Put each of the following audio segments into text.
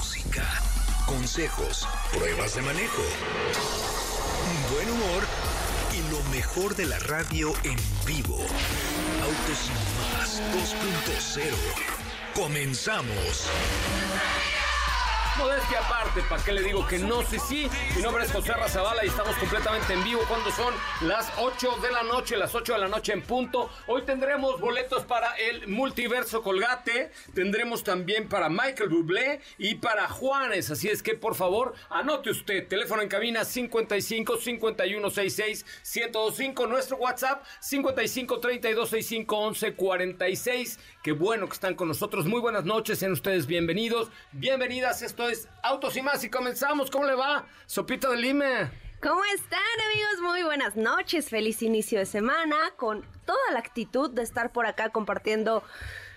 música, consejos, pruebas de manejo, buen humor y lo mejor de la radio en vivo. Autos y más 2.0. Comenzamos. Modestia aparte, ¿para qué le digo que no? Sí, sí. Mi nombre es José Razabala y estamos completamente en vivo cuando son las 8 de la noche, las 8 de la noche en punto. Hoy tendremos boletos para el Multiverso Colgate, tendremos también para Michael Bublé y para Juanes. Así es que, por favor, anote usted. Teléfono en cabina 55 51 66 1025. Nuestro WhatsApp 55 32 65 11 46. Qué bueno que están con nosotros. Muy buenas noches, sean ustedes bienvenidos. Bienvenidas, esto es Autos y más y comenzamos. ¿Cómo le va? Sopita de Lime. ¿Cómo están amigos? Muy buenas noches, feliz inicio de semana con toda la actitud de estar por acá compartiendo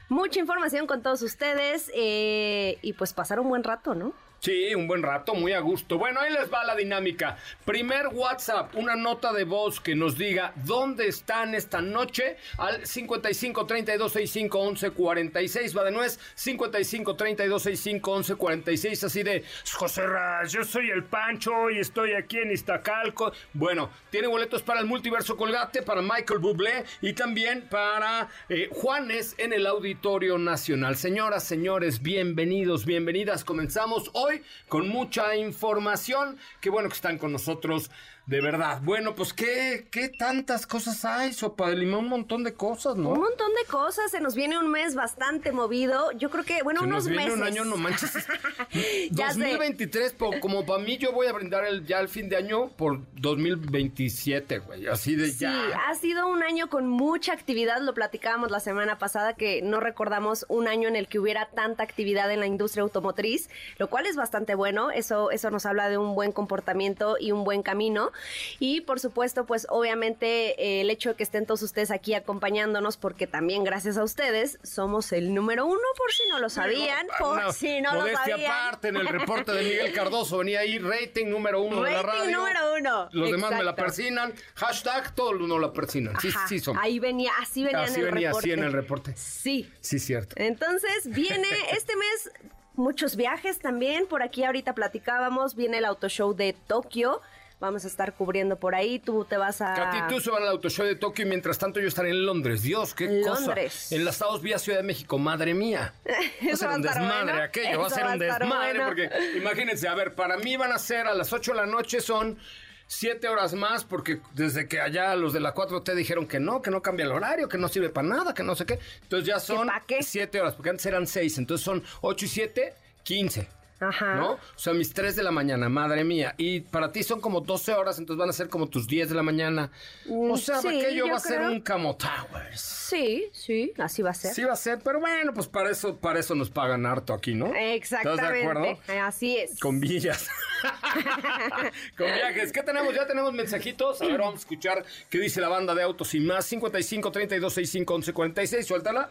mucha información con todos ustedes eh, y pues pasar un buen rato, ¿no? Sí, un buen rato, muy a gusto. Bueno, ahí les va la dinámica. Primer WhatsApp, una nota de voz que nos diga dónde están esta noche al 55 32 65 11 46. Va de nuez, 55 32 65 11 46. Así de José Raz, yo soy el Pancho y estoy aquí en Iztacalco. Bueno, tiene boletos para el Multiverso Colgate, para Michael Bublé y también para eh, Juanes en el Auditorio Nacional. Señoras, señores, bienvenidos, bienvenidas. Comenzamos hoy con mucha información. Qué bueno que están con nosotros de verdad. Bueno, pues qué, qué tantas cosas hay, Sopa de Limón, un montón de cosas, ¿no? Un montón de cosas, se nos viene un mes bastante movido. Yo creo que, bueno, Se unos nos viene meses. un año, no manches. Ya sé. 2023, po- como para mí, yo voy a brindar el, ya el fin de año por 2027, güey. Así de Sí, ya. ha sido un año con mucha actividad, lo platicábamos la semana pasada que no recordamos un año en el que hubiera tanta actividad en la industria automotriz, lo cual es bastante bueno, eso eso nos habla de un buen comportamiento y un buen camino y por supuesto, pues obviamente eh, el hecho de que estén todos ustedes aquí acompañándonos porque también gracias a ustedes somos el número uno por si no lo sabían, por Una si no lo sabían. aparte, en el reporte de Miguel Cardoso venía ahí rating número uno de la Rating radio. número uno. Los demás me la Exacto. persinan. Hashtag todo el mundo la persinan. Sí, Ajá, sí, son. Ahí venía, así venía Así en el venía, reporte. así en el reporte. Sí. Sí, cierto. Entonces viene este mes muchos viajes también. Por aquí ahorita platicábamos, viene el auto show de Tokio. Vamos a estar cubriendo por ahí. Tú te vas a. Katy, tú se van al autoshow de Tokio y mientras tanto yo estaré en Londres. Dios, qué Londres. cosa. Enlazados vía Ciudad de México. Madre mía. Va a ser un desmadre bueno. aquello. Va a ser un desmadre bueno. porque imagínense, a ver, para mí van a ser a las 8 de la noche son... Siete horas más, porque desde que allá los de la 4T dijeron que no, que no cambia el horario, que no sirve para nada, que no sé qué. Entonces ya son pa' qué? siete horas, porque antes eran seis, entonces son 8 y 7, 15. Ajá. ¿No? O sea, mis 3 de la mañana, madre mía. Y para ti son como 12 horas, entonces van a ser como tus 10 de la mañana. O sea, Mm, sí, aquello yo va a ser un Camo Towers. Sí, sí, así va a ser. Sí va a ser, pero bueno, pues para eso, para eso nos pagan harto aquí, ¿no? Exactamente. ¿Estás de acuerdo? Así es. Con villas. Con viajes. ¿Qué tenemos? Ya tenemos mensajitos. A ver, vamos a escuchar qué dice la banda de autos y más. 55 32 65 11 46. Suéltala.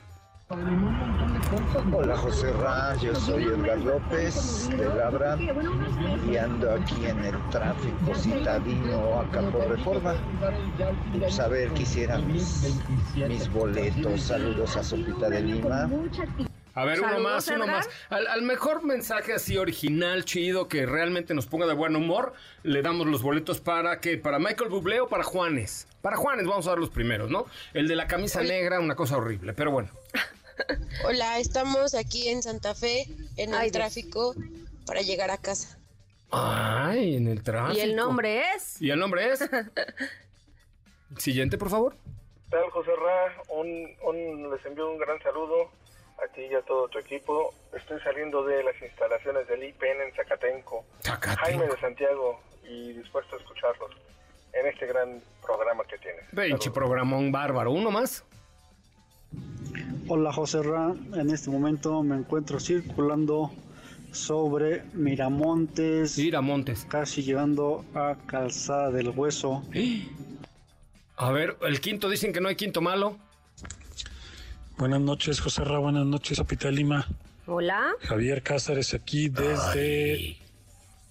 Hola José Ra, yo soy Edgar López de Labra y ando aquí en el tráfico citadino acá por Reforma. Pues a ver, quisiera mis, mis boletos. Saludos a Sopita de Lima. A ver, uno más, uno más. Al, al mejor mensaje así original, chido, que realmente nos ponga de buen humor, le damos los boletos para que para Michael Bublé o para Juanes. Para Juanes vamos a dar los primeros, ¿no? El de la camisa negra, una cosa horrible, pero bueno. Hola, estamos aquí en Santa Fe, en Ay, el Dios. tráfico, para llegar a casa. Ay, en el tráfico. Y el nombre es. ¿Y el nombre es? Siguiente, por favor. tal, José Ra? Un, un- les envío un gran saludo a ti y a todo tu equipo. Estoy saliendo de las instalaciones del IPN en Zacatenco. Zacatenco. Jaime de Santiago y dispuesto a escucharlos en este gran programa que tienes. Pinche programón bárbaro. ¿Uno más? Hola José Ra, en este momento me encuentro circulando sobre Miramontes, Ir a Montes. casi llegando a Calzada del Hueso. A ver, el quinto dicen que no hay quinto malo. Buenas noches, José Ra. Buenas noches, Sopita de Lima. Hola. Javier Cázares aquí desde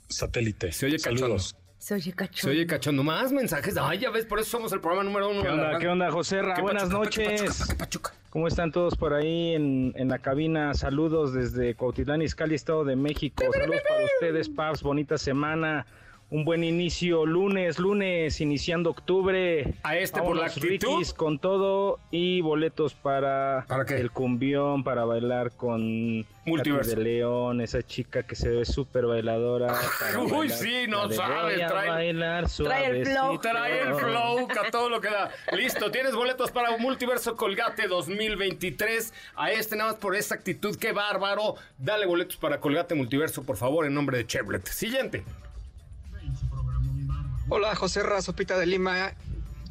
Satélite. Se oye Saludos. Se oye Se cachondo. oye cachondo. Más mensajes. Ay, ya ves, por eso somos el programa número uno. ¿Qué onda, qué onda, José Ra? ¿Qué Buenas pachuca, noches. pachuca, pachuca? ¿Cómo están todos por ahí en, en la cabina? Saludos desde Cuautitlán Izcalli, Estado de México. Saludos para ustedes, Paps. Bonita semana. Un buen inicio. Lunes, lunes, iniciando octubre. A este por la actitud. Rikis, con todo y boletos para, ¿Para qué? el cumbión, para bailar con Multiverso. De León, esa chica que se ve súper bailadora. Uy, bailar sí, no la de sabe, voy a trae- bailar Trae el flow. Trae el flow, a todo lo que da. Listo, tienes boletos para Multiverso Colgate 2023. A este nada más por esa actitud, qué bárbaro. Dale boletos para Colgate Multiverso, por favor, en nombre de Chevrolet. Siguiente. Hola, José Ra, Sopita de Lima.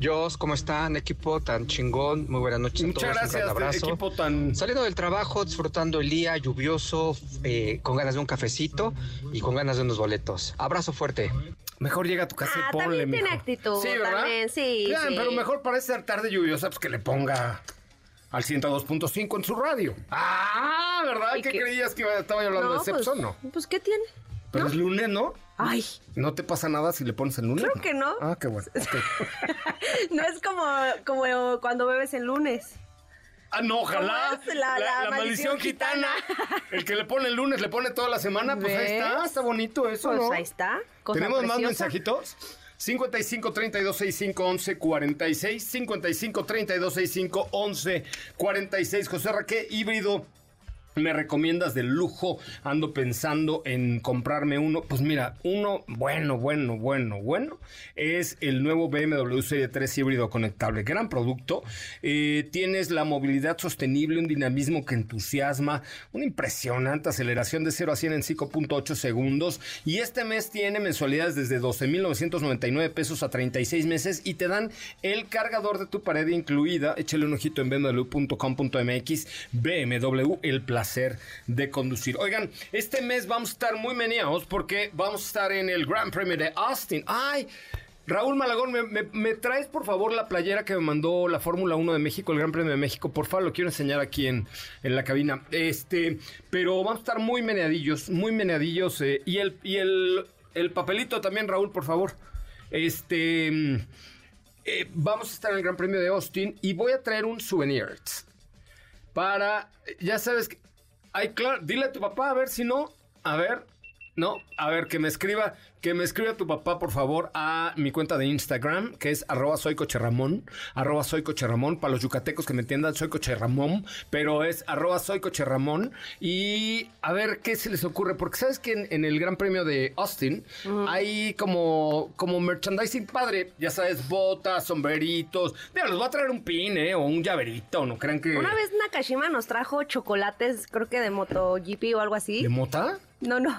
Jos, ¿cómo están? Equipo tan chingón. Muy buenas noches a Muchas todos. gracias, un gran abrazo. equipo tan... Saliendo del trabajo, disfrutando el día lluvioso, eh, con ganas de un cafecito y con ganas de unos boletos. Abrazo fuerte. Mejor llega a tu casa Ah, y ponle, también tiene mijo. actitud, Sí, ¿verdad? también, sí. Pero mejor para esa tarde lluviosa, pues que le ponga al 102.5 en su radio. Ah, ¿verdad? ¿Y ¿Qué qué? creías que iba- estaba yo hablando de pues, sexo? No. pues, ¿qué tiene? Pero es lunes, ¿no? Ay, ¿No te pasa nada si le pones el lunes? Creo que no. Ah, qué bueno. ok. no es como, como cuando bebes el lunes. Ah, no, ojalá. ¿Cómo es? La- la maldición maldición gitana. El que le pone el lunes, le pone toda la semana. Pues ahí ¿Ves? está, está bonito eso, Pues ¿no? ahí está. cosa ¿Tenemos más preciosa. mensajitos? 55 32 65 11 46 55 32 65 11 46 José Raquel híbrido me recomiendas de lujo ando pensando en comprarme uno pues mira uno bueno bueno bueno bueno es el nuevo BMW Serie 3 híbrido conectable gran producto Eh, tienes la movilidad sostenible un dinamismo que entusiasma una impresionante aceleración de 0 a 100 en 5.8 segundos y este mes tiene mensualidades desde 12.999 pesos a 36 meses y te dan el cargador de tu pared incluida. Échale un ojito en bmw.com.mx. BMW, el placer de conducir. Oigan, este mes vamos a estar muy meneados porque vamos a estar en el Grand Premio de Austin. ¡Ay! Raúl Malagón, ¿me, traes por favor la playera que me mandó la Fórmula 1 de México, el Gran Premio de México? Por favor, lo quiero enseñar aquí en, en la cabina. Este, pero vamos a estar muy meneadillos, muy meneadillos. eh, y el, y el, el papelito también, Raúl, por favor. Este, eh, vamos a estar en el Gran Premio de Austin y voy a traer un souvenir para, ya sabes que, ay, claro, dile a tu papá a ver si no, a ver, no, a ver, que me escriba, que me escriba tu papá, por favor, a mi cuenta de Instagram, que es arroba soy cocherramón, arroba soy cocherramón, para los yucatecos que me entiendan, soy cocherramón, pero es arroba soy cocherramón, y a ver qué se les ocurre, porque sabes que en, en el Gran Premio de Austin hay como, como merchandising padre, ya sabes, botas, sombreritos, mira, los va a traer un pin, ¿eh? O un llaverito, no crean que... Una vez Nakashima nos trajo chocolates, creo que de MotoGP o algo así. ¿De mota? No, no,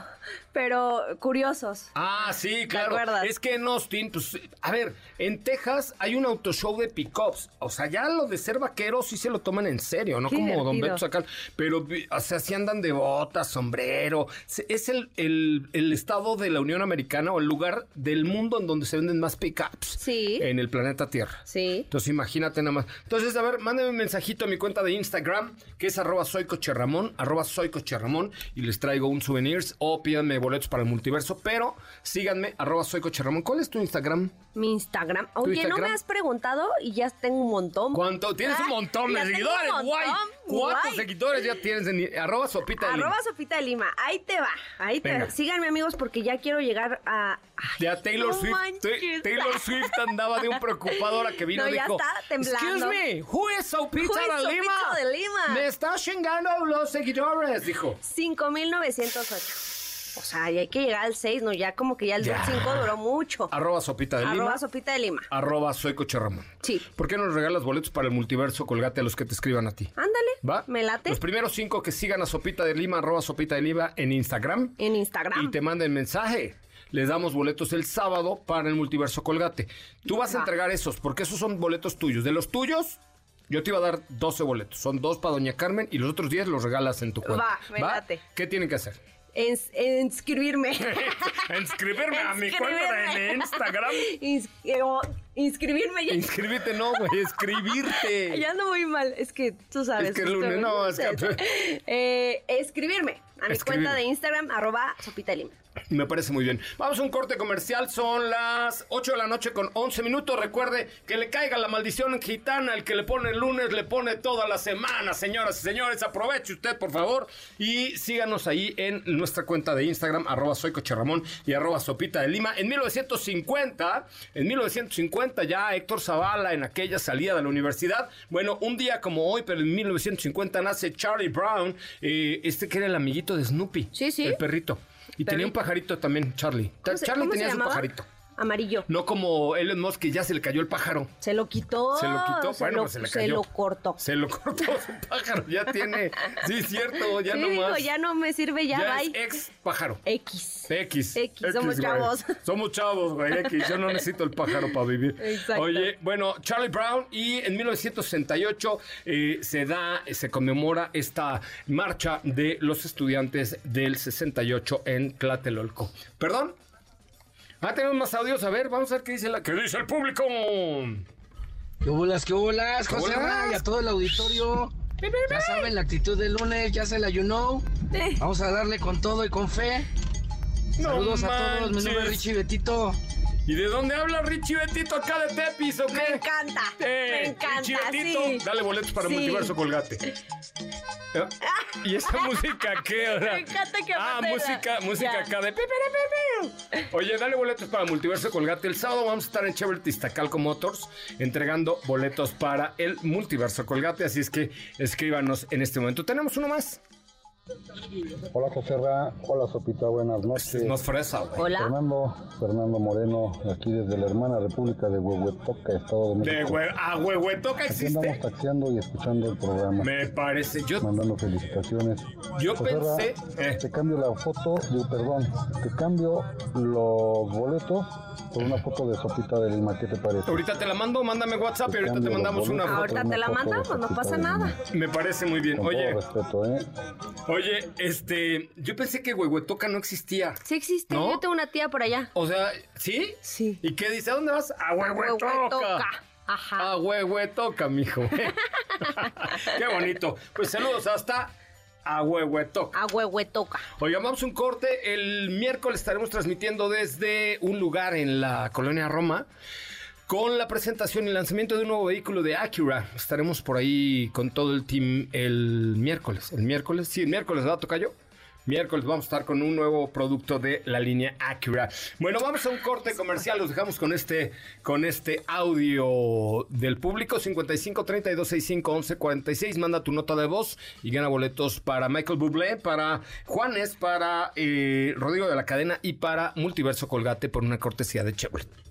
pero curiosos. Ah, sí, claro. Es que en Austin, pues, a ver, en Texas hay un auto show de pickups. O sea, ya lo de ser vaqueros sí se lo toman en serio, no Qué como Don. Beto Sacal. Pero, o sea, sí andan de botas, sombrero. Es el, el- el estado de la Unión Americana o el lugar del mundo en donde se venden más pickups. Sí. En el planeta Tierra. Sí. Entonces imagínate nada más. Entonces, a ver, mándame un mensajito a mi cuenta de Instagram, que es arroba soycocherramón, arroba soycocherramón, y les traigo un souvenirs o pídanme boletos para el multiverso, pero síganme, arroba soycocherramón. ¿Cuál es tu Instagram? Mi Instagram. Oye, ¿no me has preguntado? Y ya tengo un montón. ¿Cuánto? Tienes un Ah, montón de ya seguidores, montón, guay. ¿Cuántos guay. seguidores ya tienes en arroba sopita de Arroba Lima? Sopita de Lima. Ahí te va. Ahí te Venga. va. Síganme, amigos, porque ya quiero llegar a. Ay, Ya Taylor no Swift, manches. Taylor Swift andaba de un preocupado ahora que vino No, y ya dijo, está temblando. Excuse me, who is Sopita de de Lima? Me está chingando los seguidores, dijo. 5908. O sea, y hay que llegar al 6, ¿no? Ya como que ya el Ya. 5 duró mucho. Arroba Sopita de Lima. Arroba Sopita de Lima. Arroba Soy Coche Ramón. Sí. ¿Por qué no nos regalas boletos para el multiverso Colgate a los que te escriban a ti? Ándale. ¿Va? Me late. Los primeros cinco que sigan a Sopita de Lima, arroba Sopita de Lima en Instagram. En Instagram. Y te manden mensaje. Les damos boletos el sábado para el multiverso Colgate. Tú vas a entregar esos, porque esos son boletos tuyos. De los tuyos, yo te iba a dar 12 boletos. Son dos para Doña Carmen y los otros 10 los regalas en tu cuenta. Va, me late. ¿Qué tienen que hacer? Ins- inscribirme. Inscribirme a mi cuenta de Inscribirme. Instagram. Ins- eh, o- inscribirme ya. Inscríbete, no, güey, escribirte. Ya no voy mal, es que tú sabes. Es que lunes, no, es que- Eh, escribirme a mi Escribirme. cuenta de Instagram, arroba sopita lima. Me parece muy bien. Vamos a un corte comercial. Son las 8 de la noche con 11 minutos. Recuerde que le caiga la maldición gitana. El que le pone el lunes le pone toda la semana. Señoras y señores, aproveche usted, por favor. Y síganos ahí en nuestra cuenta de Instagram, arroba soy Coche Ramón y arroba sopita de Lima. En 1950, en 1950 ya Héctor Zavala en aquella salida de la universidad. Bueno, un día como hoy, pero en 1950 nace Charlie Brown, eh, este que era el amiguito de Snoopy. Sí, sí. El perrito. Y tenía un pajarito también, Charlie. ¿Cómo se- Charlie tenía su pajarito. Amarillo. No como Elon Musk, que ya se le cayó el pájaro. Se lo quitó. Se lo quitó, se bueno, lo, pues se le se cayó. lo cortó. Se lo cortó su pájaro, ya tiene. Sí, cierto, ya Sí, no más. ya no me sirve, ya, Ya bye. es ex pájaro. X. X. X, somos güey. chavos. Somos chavos, güey. X. Yo no necesito el pájaro para vivir. Exacto. Oye, bueno, Charlie Brown y en 1968 eh, se da, se conmemora esta marcha de los estudiantes del 68 en Tlatelolco. ¿Perdón? Ah, tenemos más audios. A ver, vamos a ver qué dice, la, qué dice el público. ¿Qué bolas, qué bolas, ¿Qué José? bolas? Y a todo el auditorio. Ya saben la actitud del lunes, ya se la you know. Vamos a darle con todo y con fe. No Saludos a todos, mi nombre es Richie Betito. ¿Y de dónde habla Richie Betito acá de Tepis o qué? Me encanta. Eh, me encanta. Richie Betito, sí. dale boletos para Sí. Multiverso Colgate. Eh, ¿Y esa música qué ahora? Me encanta que Ah, música, la- música Ya. acá de... Oye, dale boletos para Multiverso Colgate. El sábado vamos a estar en Chevrolet Iztacalco Motors entregando boletos para el Multiverso Colgate. Así es que escríbanos en este momento. Tenemos uno más. Hola José Ra, hola Sopita, buenas noches. Es más fresa, güey. Hola. Fernando, Fernando Moreno, aquí desde la hermana República de Huehuetoca, Estado de De México. hue a Huehuetoca Aquí existe. andamos taxiando y escuchando el programa, Me parece. Yo, mandando felicitaciones. yo pensé... eh, te cambio la foto, digo, perdón, te cambio los boletos por una foto de Sopita de Lima, ¿qué te parece? Ahorita te la mando, mándame WhatsApp y ahorita te mandamos una foto. Ahorita te la de mandamos, no pasa de nada. Me parece muy bien. Con Oye, todo respeto, ¿eh? Oye, este, yo pensé que Huehuetoca no existía. Sí existe. ¿No? Yo tengo una tía por allá. O sea, ¿sí? Sí. ¿Y qué dice? ¿A dónde vas? A Huehuetoca. Huehuetoca. Ajá. A Huehuetoca, mijo. qué bonito. Pues saludos hasta a Huehuetoca. A huehuetoca. Vamos a un corte. El miércoles estaremos transmitiendo desde un lugar en la colonia Roma con la presentación y lanzamiento de un nuevo vehículo de Acura. Estaremos por ahí con todo el team el miércoles. El miércoles, sí, el miércoles, ¿verdad, Tocayo? Miércoles vamos a estar con un nuevo producto de la línea Acura. Bueno, vamos a un corte comercial. Los dejamos con este, con este audio del público 55 32 65 11 46. Manda tu nota de voz y gana boletos para Michael Bublé, para Juanes, para eh, Rodrigo de la Cadena y para Multiverso Colgate por una cortesía de Chevrolet.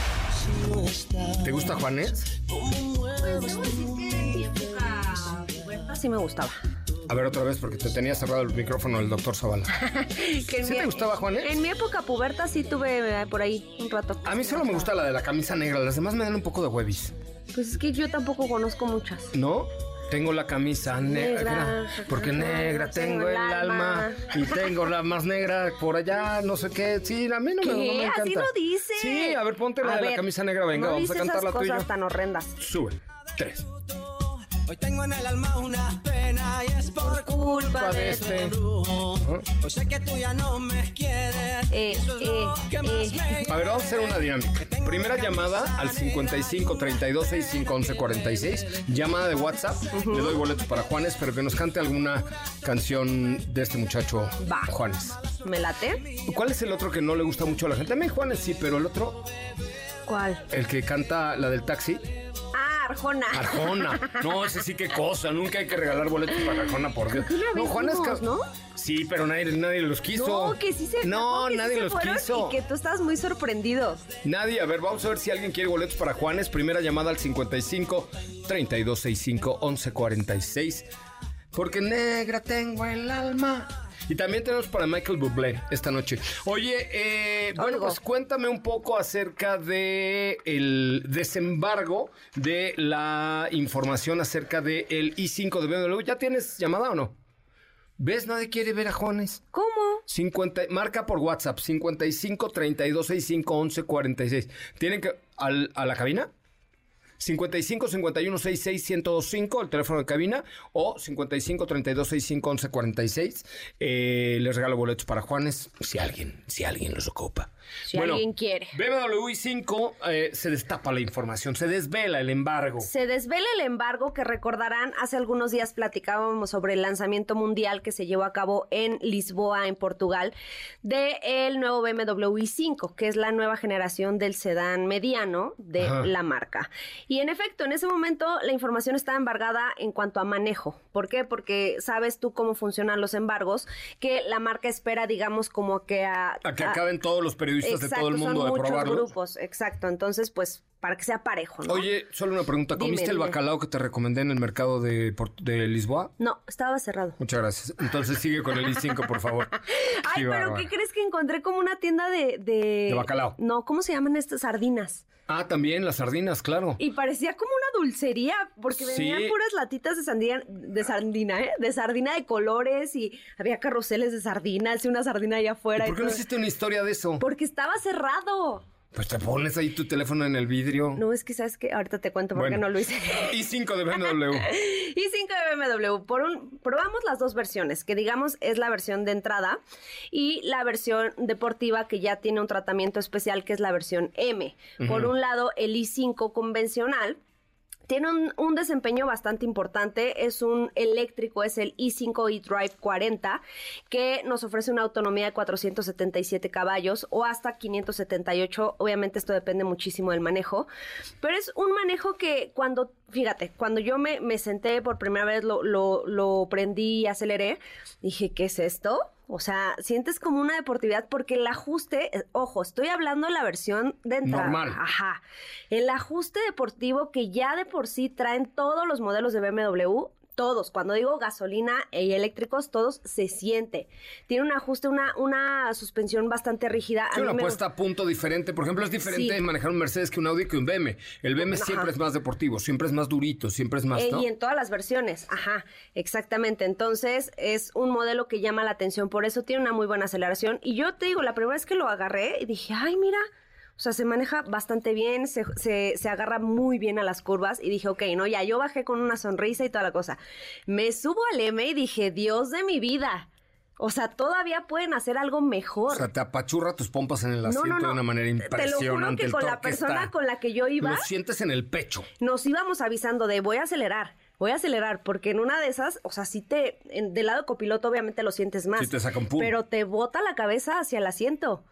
¿Te gusta Juanes? Sí me gustaba. A ver otra vez porque te tenía cerrado el micrófono el doctor Zavala. En ¿Sí mi- te gustaba Juanes? En mi época puberta sí tuve eh, por ahí un rato. A mí solo me gusta la de la camisa negra, las demás me dan un poco de huevis. Pues es que yo tampoco conozco muchas. ¿No? Tengo la camisa negra, Negra, porque negra tengo el alma y tengo la más negra por allá, no sé qué. Sí, a mí no, me, no me. Así no dice. Sí, a ver, ponte la de la camisa negra, venga, no vamos a cantar la cosas tuya. tan horrendas. Sube. Tres. Hoy tengo en el alma una pena y es por culpa de este brujo. Hoy sé que tú ya no me quieres. Eh, eso es lo eh, que más eh. me A ver, vamos a hacer una dinámica. Primera llamada al 55 32 65 11 46. Llamada de WhatsApp. Le doy boletos para Juanes, pero que nos cante alguna canción de este muchacho Va. Juanes. ¿Me late? ¿Cuál es el otro que no le gusta mucho a la gente? También Juanes sí, pero el otro, ¿Cuál? el que canta la del taxi. Ah, Arjona. Arjona. No, ese sí qué cosa. Nunca hay que regalar boletos para Arjona, por Dios. No, ca- ¿no? Sí, pero nadie, nadie los quiso. No, que sí se No, que sí nadie se los fueron quiso. Y que tú estás muy sorprendido. Nadie, a ver, vamos a ver si alguien quiere boletos para Juanes. Primera llamada al 55 3265 1146. Porque negra tengo el alma. Y también tenemos para Michael Bublé esta noche. Oye, eh, bueno, pues cuéntame un poco acerca de el desembargo de la información acerca del i5 de BMW. ¿Ya tienes llamada o no? ¿Ves? Nadie quiere ver a Juanes. ¿Cómo? 50, marca por WhatsApp 55 32 65 11 46. ¿Tienen que al- a la cabina? 55 51 66 1025, el teléfono de cabina, o 55 32 65 11 46. Eh, les regalo boletos para Juanes, si alguien, si alguien los ocupa. Si alguien quiere. BMW i5 eh, se destapa la información, se desvela el embargo. Se desvela el embargo que recordarán, hace algunos días platicábamos sobre el lanzamiento mundial que se llevó a cabo en Lisboa, en Portugal, de el nuevo BMW i5, que es la nueva generación del sedán mediano de Ajá. la marca. Y en efecto, en ese momento la información está embargada en cuanto a manejo. ¿Por qué? Porque sabes tú cómo funcionan los embargos, que la marca espera, digamos, como que a... A que a- acaben todos los periodistas de todo el mundo son de muchos probarlo. grupos, exacto. Entonces, pues, para que sea parejo, ¿no? Oye, solo una pregunta. Dime, ¿Comiste el dime. bacalao que te recomendé en el mercado de, de Lisboa? No, estaba cerrado. Muchas gracias. Entonces sigue con el i5, por favor. Ay, pero. ¿qué crees que encontré como una tienda de... De, De bacalao. No, ¿cómo se llaman estas sardinas? Ah, también las sardinas, claro. Y parecía como una dulcería, porque venían puras latitas de sandía, de sardina, ¿eh? De sardina de colores y había carruseles de sardinas y una sardina allá afuera. ¿Y ¿Por y qué no hiciste una historia de eso? Porque estaba cerrado. Pues te pones ahí tu teléfono en el vidrio. No, es que sabes que ahorita te cuento por qué Bueno. no lo hice. i5 de BMW. y 5 de BMW. Por un, probamos las dos versiones, que digamos es la versión de entrada y la versión deportiva que ya tiene un tratamiento especial, que es la versión M. Por un lado, el i5 convencional. Tiene un, un desempeño bastante importante, es un eléctrico, es el i5 eDrive 40, que nos ofrece una autonomía de 477 caballos o hasta 578, obviamente esto depende muchísimo del manejo, pero es un manejo que cuando, fíjate, cuando yo me, me senté por primera vez, lo, lo, lo prendí y aceleré, dije, ¿qué es esto? O sea, sientes como una deportividad porque el ajuste, eh, ojo, estoy hablando de la versión de entrada. Normal. Ajá. El ajuste deportivo que ya de por sí traen todos los modelos de BMW, todos, cuando digo gasolina y eléctricos, todos se siente. Tiene un ajuste, una, una suspensión bastante rígida. Tiene mí una me puesta a punto diferente. Por ejemplo, es diferente Sí. manejar un Mercedes que un Audi que un BM. El BM Ajá. siempre es más deportivo, siempre es más durito, siempre es más, Eh, ¿no? Y en todas las versiones, ajá, exactamente. Entonces es un modelo que llama la atención, por eso tiene una muy buena aceleración. Y yo te digo, la primera vez que lo agarré, dije, ay, mira, o sea, se maneja bastante bien, se, se- se agarra muy bien a las curvas. Y dije, ok, no, ya yo bajé con una sonrisa y toda la cosa. Me subo al M y dije, Dios de mi vida. O sea, todavía pueden hacer algo mejor. O sea, te apachurra tus pompas en el No, no, asiento no. de una manera Te lo juro impresionante. que El con la persona está- con la que yo iba, Lo sientes en el pecho. nos íbamos avisando de voy a acelerar, voy a acelerar, porque en una de esas, o sea, si te, en- del lado copiloto obviamente lo sientes más. Sí te saca un pum. Pero te bota la cabeza hacia el asiento.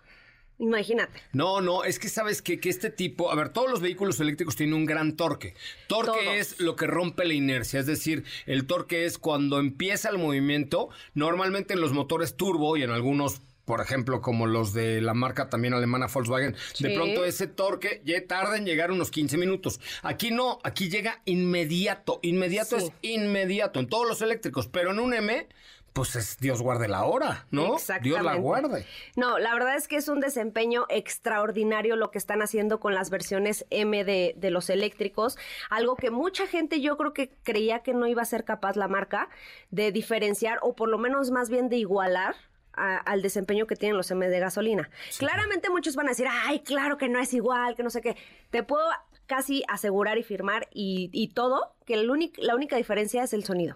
Imagínate. No, no, es que sabes que, que este tipo, a ver, todos los vehículos eléctricos tienen un gran torque. Torque Todos. es lo que rompe la inercia, es decir, el torque es cuando empieza el movimiento, normalmente en los motores turbo y en algunos por ejemplo, como los de la marca también alemana Volkswagen, de pronto ese torque ya tarda en llegar unos 15 minutos. Aquí no, aquí llega inmediato, inmediato Sí. es inmediato en todos los eléctricos, pero en un M, pues es Dios guarde la hora, ¿no? Dios la guarde. No, la verdad es que es un desempeño extraordinario lo que están haciendo con las versiones M de, de los eléctricos. Algo que mucha gente yo creo que creía que no iba a ser capaz la marca de diferenciar o por lo menos más bien de igualar. a- al desempeño que tienen los M de gasolina. Claramente muchos van a decir, ay, claro que no es igual, que no sé qué. Te puedo casi asegurar y firmar y, y todo que la única, la única diferencia es el sonido.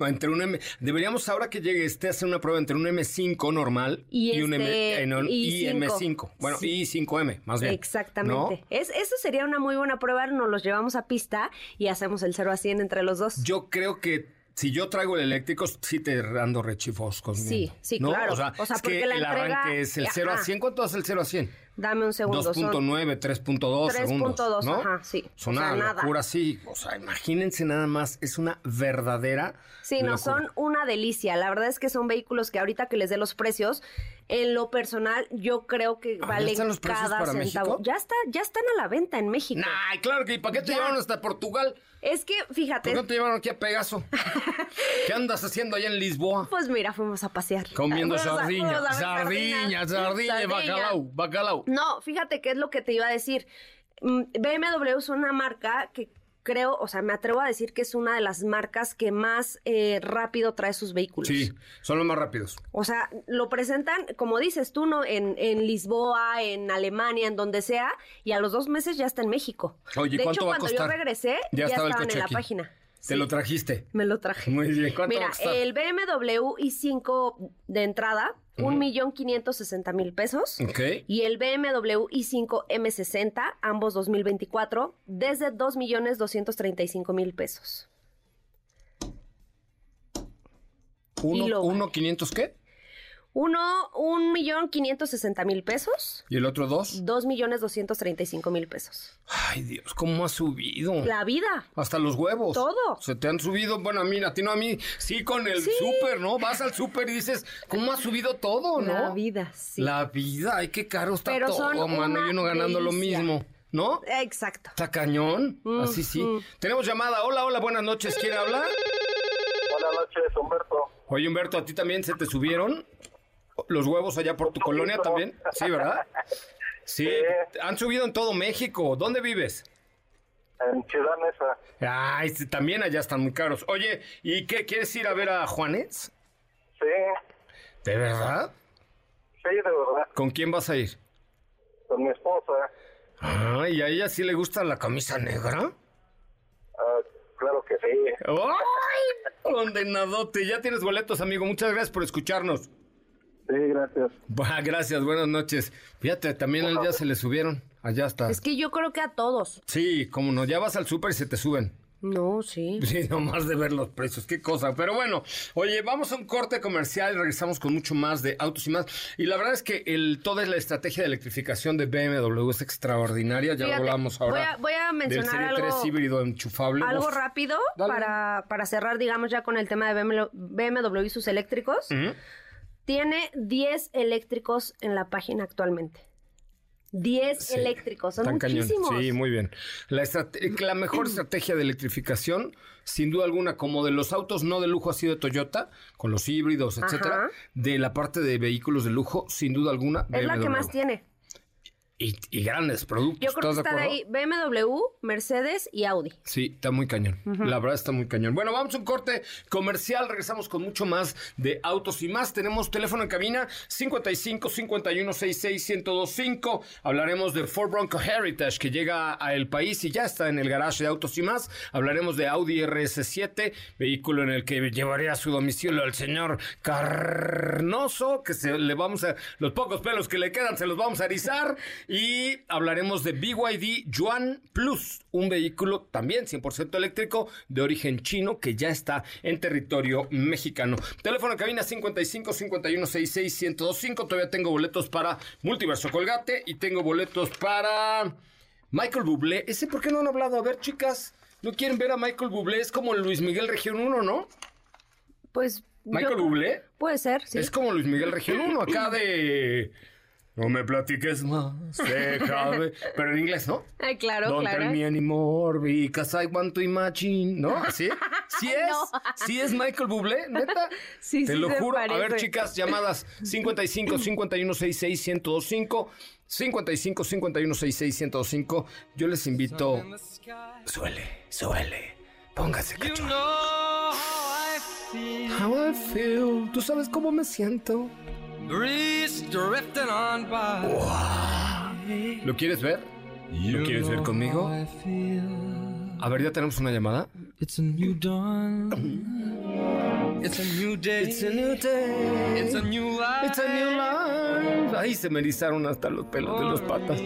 Entre un M, deberíamos ahora que llegue este hacer una prueba entre un M5 normal y, un M, este, eh, no, y I5. M5. Bueno, Sí. I5M, más bien. Exactamente. ¿No? Es, eso sería una muy buena prueba. Nos los llevamos a pista y hacemos el 0 a 100 entre los dos. Yo creo que si yo traigo el eléctrico, sí te ando rechifosco. Sí, sí, ¿no? claro. O sea, O sea, es que porque la el entrega- arranque es el 0 a Ajá. 100. ¿Cuánto hace el 0 a 100? Dame un segundo. son 2.9, 3.2 segundos. 3.2, ¿no? ajá, sí. Es O una sea, nada. locura, sí. O sea, imagínense nada más. Es una verdadera. Sí, no, locura. son una delicia. La verdad es que son vehículos que ahorita que les dé los precios, en lo personal, yo creo que Ah, ¿ya valen están los precios cada para centavo. México? Ya está, ya están a la venta en México. Ay, claro que ¿y para qué te Ya. llevaron hasta Portugal? Es que, fíjate, ¿Por qué no te llevaron aquí a Pegaso? ¿Qué andas haciendo allá en Lisboa? pues mira, fuimos a pasear. Comiendo sardiña, sardiña, sardiña, sardiña. bacalao, bacalao. No, fíjate qué es lo que te iba a decir. Mm, BMW es una marca que creo, o sea, me atrevo a decir que es una de las marcas que más eh, rápido trae sus vehículos. Sí, son los más rápidos. O sea, lo presentan, como dices tú, ¿no? En, en Lisboa, en Alemania, en donde sea, y a los dos meses ya está en México. Oye, de ¿cuánto hecho, va a cuando costar? yo regresé, Ya ya, estaba el estaban coche en la aquí. página. Te lo trajiste. Me lo traje. Muy bien. ¿Cuánto va Mira, a el BMW i5 de entrada, un millón quinientos sesenta mil pesos. Ok. Y el BMW i5 M60, ambos 2024, desde dos millones doscientos treinta y cinco mil pesos. Uno, uno, 500 qué? Uno, un millón quinientos sesenta mil pesos. ¿Y el otro dos? Dos millones doscientos treinta y cinco mil pesos. Ay, Dios, ¿cómo ha subido? La vida. Hasta los huevos. Todo. Se te han subido, bueno, a mí, a ti no a mí, sí con el Sí. súper, ¿no? Vas al súper y dices, ¿cómo ha subido todo, no? La vida, sí. La vida, ay, qué caro está Pero todo, son mano, una y uno ganando lo delicia. mismo, ¿no? Exacto. Está cañón, así sí. Tenemos llamada, hola, hola, buenas noches, ¿quién habla? Buenas noches, Humberto. Oye, Humberto, ¿a ti también se te subieron los huevos allá por tu colonia también? Sí, ¿verdad? Sí, han subido en todo México. ¿Dónde vives? En Ciudad Neza. Ay, también allá están muy caros. Oye, ¿y qué? ¿Quieres ir a ver a Juanes? Sí, ¿De verdad? sí, de verdad. ¿Con quién vas a ir? Con mi esposa. Ah, ¿y a ella sí le gusta la camisa negra? Ah, claro que sí. ¡Ay! Condenadote. Ya tienes boletos, amigo. Muchas gracias por escucharnos. Sí, gracias. Bah, gracias, buenas noches. Fíjate, también al día se le subieron. Allá está. Es que yo creo que a todos. Sí, como no, ya vas al súper y se te suben. No, sí. Sí, nomás de ver los precios, qué cosa. Pero bueno, oye, vamos a un corte comercial y regresamos con mucho más de autos y más. Y la verdad es que el, toda la estrategia de electrificación de BMW es extraordinaria. Ya Fíjate, hablamos ahora. voy a- voy a mencionar del Serie algo- 3 híbrido enchufable. Algo Uf. rápido Dale. para, para cerrar, digamos, ya con el tema de BMW, BMW y sus eléctricos. Ujú. Tiene 10 eléctricos en la página actualmente. 10 Sí, eléctricos, son tan cañón. muchísimos. Sí, muy bien. La, la mejor estrategia de electrificación, sin duda alguna, como de los autos no de lujo ha sido Toyota, con los híbridos, etcétera, Ajá. de la parte de vehículos de lujo, sin duda alguna, Es la que más tiene. Y, y grandes productos, Yo creo que ¿estás de está de acuerdo? ahí BMW, Mercedes y Audi. Sí, está muy cañón. La verdad está muy cañón. Bueno, vamos a un corte comercial. Regresamos con mucho más de autos y más. Tenemos teléfono en cabina 55 51 66 1025. Hablaremos de Ford Bronco Heritage que llega a el país y ya está en el garage de autos y más. Hablaremos de Audi RS7, vehículo en el que llevaré a su domicilio al señor Carnoso, que se le vamos a los pocos pelos que le quedan se los vamos a erizar y hablaremos de BYD Yuan Plus, un vehículo también 100% eléctrico de origen chino que ya está en territorio mexicano. Teléfono en cabina 55 51 66 1025. Todavía tengo boletos para Multiverso Colgate y tengo boletos para Michael Bublé. Ese por qué no han hablado? A ver, chicas, ¿no quieren ver a Michael Bublé? Es como Luis Miguel Región 1, ¿no? Pues. Michael yo- Bublé. Puede ser, sí. Es como Luis Miguel Región 1, acá de... No me platiques más, déjame. Pero en inglés, ¿no? Ay, claro, Don't claro. tell me anymore because I want to imagine. ¿No? ¿Sí? ¿Sí es? No. ¿Sí es Michael Bublé? ¿Neta? Sí, Te sí lo juro. A ver, parece. chicas, llamadas 55 51 66 1025 55 51 66 1025 Yo les invito... Suele, suele. Póngase cachondo. How I feel. ¿Tú sabes cómo me siento? Breeze drifting on by. ¿Lo quieres ver? ¿No quieres ver conmigo? A ver, ya tenemos una llamada. It's a new dawn. It's a new day. It's a new day. It's a new life. It's a new life. Ay, se me erizaron hasta los pelos de los patas.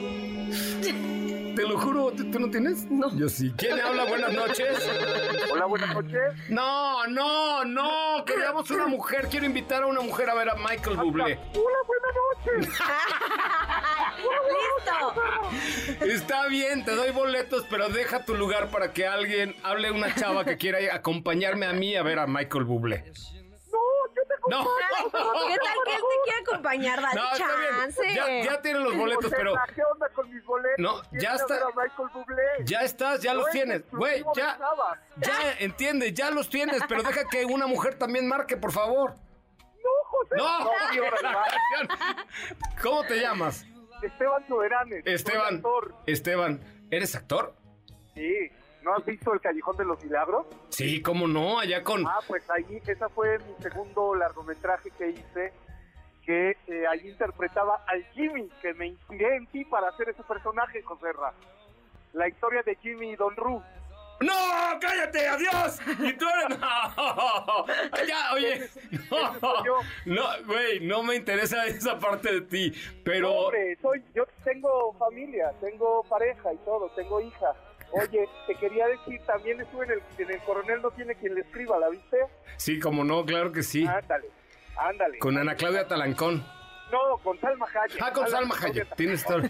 Te lo juro, ¿tú tú no tienes? No. Yo sí. ¿Quién habla? Buenas noches. Hola, buenas noches. No, no, no. Queríamos una mujer. Quiero invitar a una mujer a ver a Michael Bublé. Hola, buenas noches. ¡Listo! Está bien, te doy boletos, pero deja tu lugar para que alguien hable una chava que quiera acompañarme a mí a ver a Michael Bublé. No, No. ¿Qué tal que él te quiere acompañar? Dale No, está chance. bien. Ya, ya tienen los boletos, pero ¿Qué onda con mis boletos? No, ¿Quieres ya está. ya estás, ya los No es tienes. Güey, ya, ya entiende, ya los tienes, pero deja que una mujer también marque, por favor. No, José. No, ¿verdad? ¿Cómo te llamas? Esteban Soberanes. Esteban. actor. Esteban, ¿eres actor? Sí. ¿No has visto El Callejón de los Milagros? Sí, cómo no, allá con. Ah, pues ahí, esa fue mi segundo largometraje que hice, que eh, ahí interpretaba al Jimmy, que me inspiré en ti para hacer ese personaje, José Ra. La historia de Jimmy y Don Ru. ¡No! ¡Cállate! ¡Adiós! Y tú eres. ¡No! Ya, oye. No, no, güey, no me interesa esa parte de ti. Pero. Hombre, soy, yo tengo familia, tengo pareja y todo, tengo hija. Oye, te quería decir, también estuve en el, en el Coronel No Tiene Quien Le Escriba, ¿la viste? Sí, como no, claro que sí. Ándale, ándale. Con Ana Claudia Talancón. No, con Salma Hayek. Ah, con Salma Hayek. Tienes todo.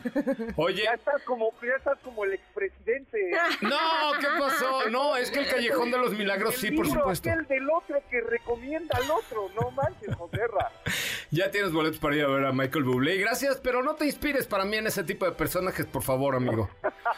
Oye. Ya estás como, ya estás como el expresidente. No, ¿qué pasó? No, es que el Callejón de los Milagros, sí, por supuesto. aquel del otro que recomienda al otro, no manches, Joserra. Ya tienes boletos para ir a ver a Michael Bublé. Gracias, pero no te inspires para mí en ese tipo de personajes, por favor, amigo.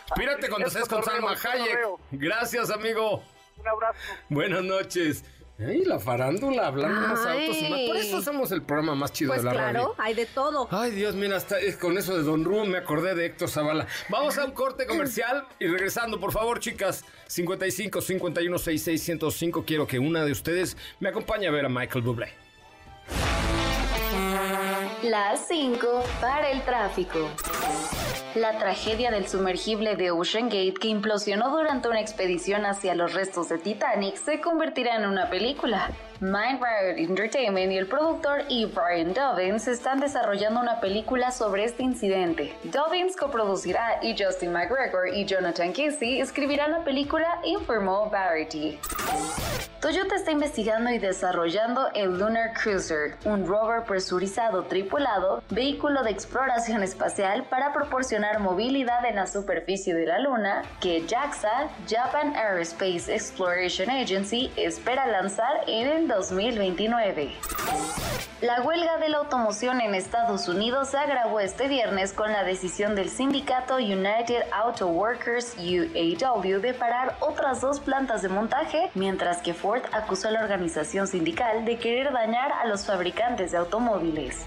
Inspírate cuando Es estés con Salma es Hayek. Gracias, amigo. Un abrazo. Buenas noches. Ay, la farándula, hablando más Ay. autos y más. Por eso somos el programa más chido Pues de la claro, radio. hay de todo. Ay, Dios, mira, hasta con eso de Don Ru me acordé de Héctor Zavala. Vamos a un corte comercial y regresando, por favor, chicas. 55 51 66 105. Quiero que una de ustedes me acompañe a ver a Michael Bublé. Las 5 para el tráfico. La tragedia del sumergible de Ocean Gate que implosionó durante una expedición hacia los restos de Titanic se convertirá en una película. Mind Riot Entertainment y el productor E. Brian Dobbins están desarrollando una película sobre este incidente. Dobbins coproducirá y Justin McGregor y Jonathan Casey escribirán la película, informó Variety. Toyota está investigando y desarrollando el Lunar Cruiser, un rover presurizado tripulado, vehículo de exploración espacial para proporcionar movilidad en la superficie de la Luna, que JAXA, Japan Aerospace Exploration Agency, espera lanzar en el 2029. La huelga de la automoción en Estados Unidos se agravó este viernes con la decisión del sindicato United Auto Workers UAW de parar otras dos plantas de montaje, mientras que Ford acusó a la organización sindical de querer dañar a los fabricantes de automóviles.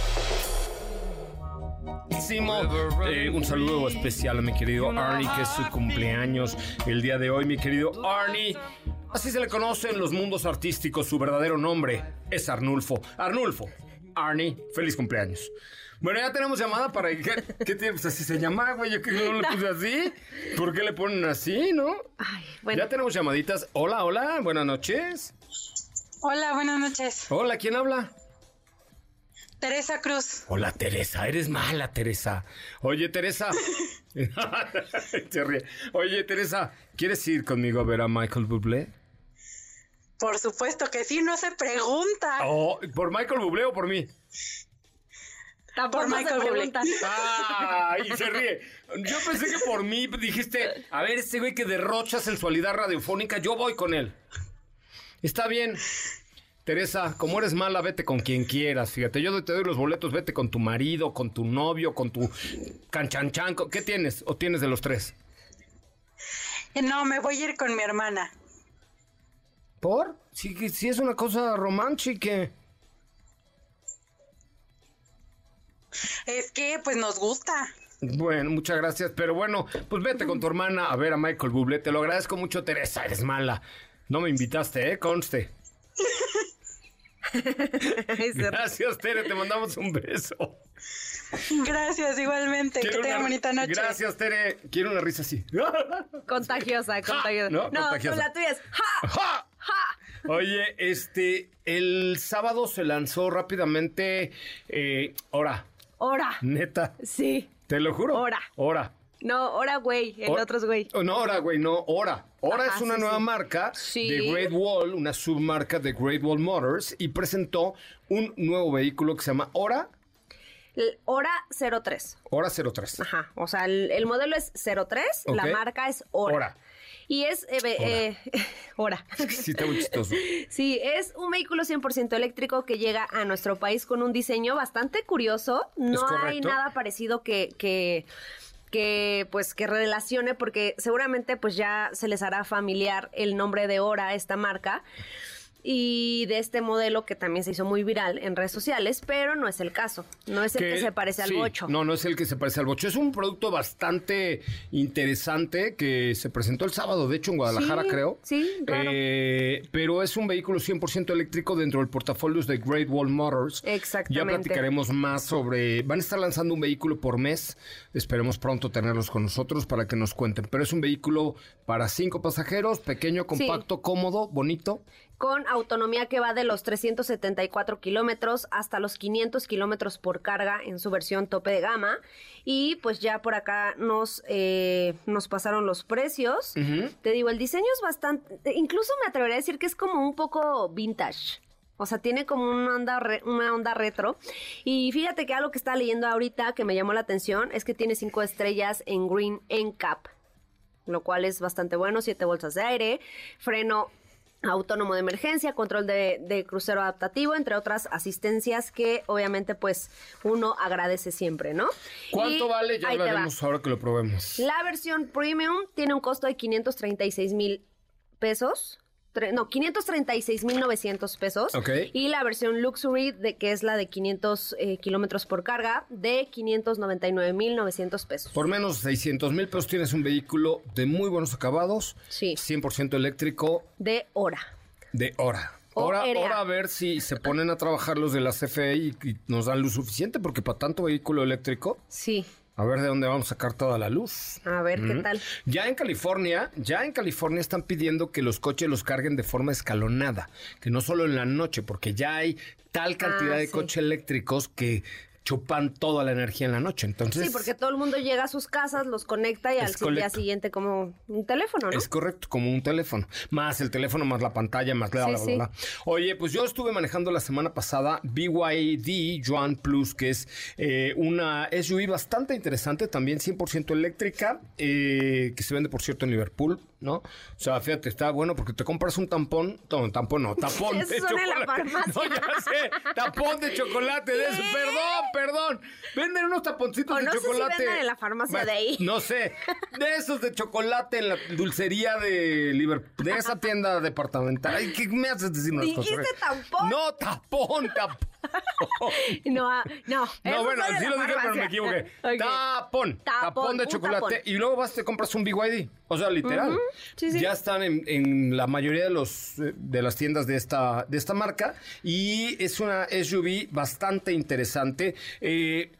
Hicimos, eh, un saludo especial a mi querido Arnie, que es su cumpleaños el día de hoy. Mi querido Arnie, así se le conoce en los mundos artísticos. Su verdadero nombre es Arnulfo. Arnulfo, Arnie, feliz cumpleaños. Bueno, ya tenemos llamada para... ¿Qué, qué tiene? Pues así se llama, güey. Yo que no le puse así. ¿Por qué le ponen así, no? Ya tenemos llamaditas. Hola, hola, buenas noches. Hola, buenas noches. Hola, ¿quién habla? Teresa Cruz. Hola, Teresa, eres mala, Teresa. Oye, Teresa. Se ríe. Oye, Teresa, ¿quieres ir conmigo a ver a Michael Bublé? Por supuesto que sí, no se pregunta. Oh, ¿Por Michael Bublé o por mí? por Michael Bublé. Ah, y se ríe. Yo pensé que por mí dijiste, a ver, ese güey que derrocha sensualidad radiofónica, yo voy con él. Está bien. Teresa, como eres mala, vete con quien quieras. Fíjate, yo te doy los boletos, vete con tu marido, con tu novio, con tu canchanchanco. ¿Qué tienes? ¿O tienes de los tres? No, me voy a ir con mi hermana. ¿Por? Si, si es una cosa romántica. Es que, pues nos gusta. Bueno, muchas gracias. Pero bueno, pues vete con tu hermana a ver a Michael Bublé. Te lo agradezco mucho, Teresa. Eres mala. No me invitaste, ¿eh? Conste. gracias, Tere. Te mandamos un beso. Gracias, igualmente. que tenga bonita noche. Gracias, Tere. Quiero una risa así. contagiosa, contagiosa. no, no la tuya es ¡Ja! ¡Ja! ¡Ja! Oye, este, el sábado se lanzó rápidamente. Eh, hora. Hora. Neta. Sí. Te lo juro. Hora. Hora. No, hora, güey. El otro es güey. Oh, no, hora, güey, no, hora. Hora es una nueva marca de Great Wall, una submarca de Great Wall Motors, y presentó un nuevo vehículo que se llama Hora. Hora 03. Hora 03. Ajá. O sea, el, modelo es 03, la marca es Hora. Hora. Y es... Eh, hora. Eh, sí, está muy chistoso. Sí, es un vehículo 100% eléctrico que llega a nuestro país con un diseño bastante curioso. No hay nada parecido que... que que pues que relacione porque seguramente pues ya se les hará familiar el nombre de Hora esta marca y de este modelo que también se hizo muy viral en redes sociales, pero no es el caso. No es el que, se parece al bocho. No, no es el que se parece al bocho. Es un producto bastante interesante que se presentó el sábado, de hecho, en Guadalajara, creo. Sí, claro. Eh, pero es un vehículo 100% eléctrico dentro del portafolio de Great Wall Motors. Exactamente. Ya platicaremos más sobre. Van a estar lanzando un vehículo por mes. Esperemos pronto tenerlos con nosotros para que nos cuenten. Pero es un vehículo para cinco pasajeros, pequeño, compacto, cómodo, bonito con autonomía que va de los 374 kilómetros hasta los 500 kilómetros por carga en su versión tope de gama. Y pues ya por acá nos, eh, nos pasaron los precios. Te digo, el diseño es bastante, incluso me atrevería a decir que es como un poco vintage. O sea, tiene como una onda, una onda retro. Y fíjate que algo que estaba leyendo ahorita que me llamó la atención es que tiene cinco estrellas en Green NCAP, lo cual es bastante bueno, siete bolsas de aire, freno autónomo de emergencia, control de, crucero adaptativo, entre otras asistencias que obviamente pues uno agradece siempre, ¿no? ¿Cuánto vale? Ya hablaremos ahora que lo probemos. La versión premium tiene un costo de 536 mil pesos no, 536.900 pesos. Y la versión Luxury, de, que es la de 500 eh, kilómetros por carga, de 599.900 pesos. Por menos 600 mil pesos tienes un vehículo de muy buenos acabados. Sí. 100% eléctrico. De hora. De hora. Ahora, ahora a ver si se ponen a trabajar los de la CFE y, y nos dan lo suficiente, porque para tanto vehículo eléctrico. Sí. A ver de dónde vamos a sacar toda la luz. A ver qué tal. Ya en California, ya en California están pidiendo que los coches los carguen de forma escalonada, que no solo en la noche, porque ya hay tal cantidad ah, de coches eléctricos que chupan toda la energía en la noche. Entonces, sí, porque todo el mundo llega a sus casas, los conecta y al día siguiente como un teléfono, ¿no? Es correcto, como un teléfono. Más el teléfono, más la pantalla, más la, sí, Oye, pues yo estuve manejando la semana pasada BYD Joan Plus, que es eh, una SUV bastante interesante, también 100% eléctrica, eh, que se vende, por cierto, en Liverpool. ¿no? O sea, fíjate, está bueno porque te compras un tampón, no, tampón no, tapón de chocolate. No, ya sé, tapón de chocolate de eso, perdón, perdón. Venden unos taponcitos de chocolate. Si en la farmacia de ahí. No sé, de esos de chocolate en la dulcería de Liverpool, de esa tienda departamental. Ay, ¿qué me haces decir unas ¿Dijiste cosas? tampón? No, tapón, tapón. no, ah, no. No, bueno, sí lo dije, pero me equivoqué. Tapón, tapón, de chocolate. Y luego vas te compras un BYD. O sea, literal. Ya están en, la mayoría de los de las tiendas de esta, de esta marca. Y es una SUV bastante interesante. Eh,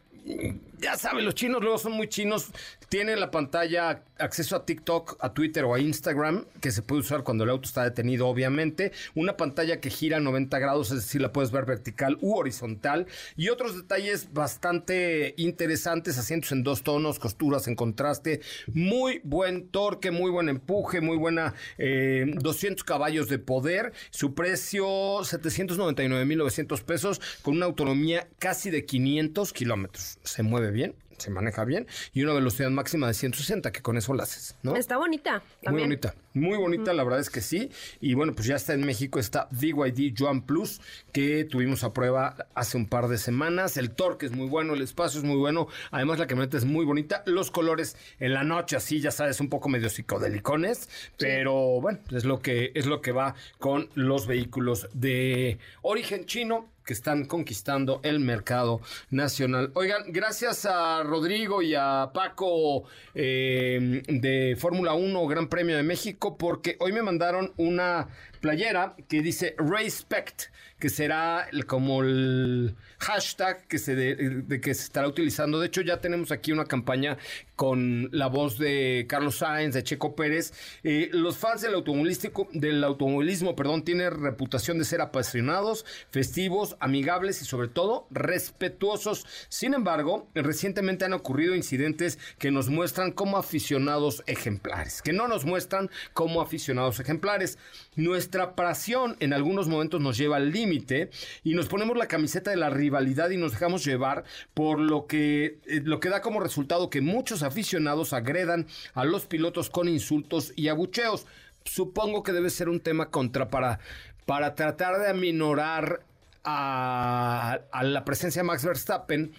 ya saben, los chinos luego son muy chinos. Tiene la pantalla acceso a TikTok, a Twitter o a Instagram, que se puede usar cuando el auto está detenido, obviamente. Una pantalla que gira 90 grados, es decir, la puedes ver vertical u horizontal. Y otros detalles bastante interesantes, asientos en dos tonos, costuras en contraste. Muy buen torque, muy buen empuje, muy buena 200 eh, caballos de poder. Su precio 799.900 pesos con una autonomía casi de 500 kilómetros. Se mueve ve bien, se maneja bien, y una velocidad máxima de 160, que con eso la haces, ¿no? Está bonita. También. Muy bonita, muy bonita, la verdad es que sí. Y bueno, pues ya está en México, está BYD Joan Plus, que tuvimos a prueba hace un par de semanas. El torque es muy bueno, el espacio es muy bueno. Además, la camioneta es muy bonita. Los colores en la noche, así, ya sabes, un poco medio psicodelicones. Pero bueno, es lo que, es lo que va con los vehículos de origen chino que están conquistando el mercado nacional. Oigan, gracias a Rodrigo y a Paco eh, de Fórmula 1 Gran Premio de México, porque hoy me mandaron una playera que dice Respect, que será como el hashtag que se de, de que se estará utilizando. De hecho, ya tenemos aquí una campaña con la voz de Carlos Sainz, de Checo Pérez. Eh, los fans del automovilístico, del automovilismo, perdón, tienen reputación de ser apasionados, festivos, amigables y sobre todo respetuosos. Sin embargo, recientemente han ocurrido incidentes que nos muestran como aficionados ejemplares, que no nos muestran como aficionados ejemplares. Nuestra pasión en algunos momentos nos lleva al límite y nos ponemos la camiseta de la rivalidad y nos dejamos llevar por lo que, eh, lo que da como resultado que muchos aficionados agredan a los pilotos con insultos y abucheos. Supongo que debe ser un tema contra para, para tratar de aminorar a la presencia de Max Verstappen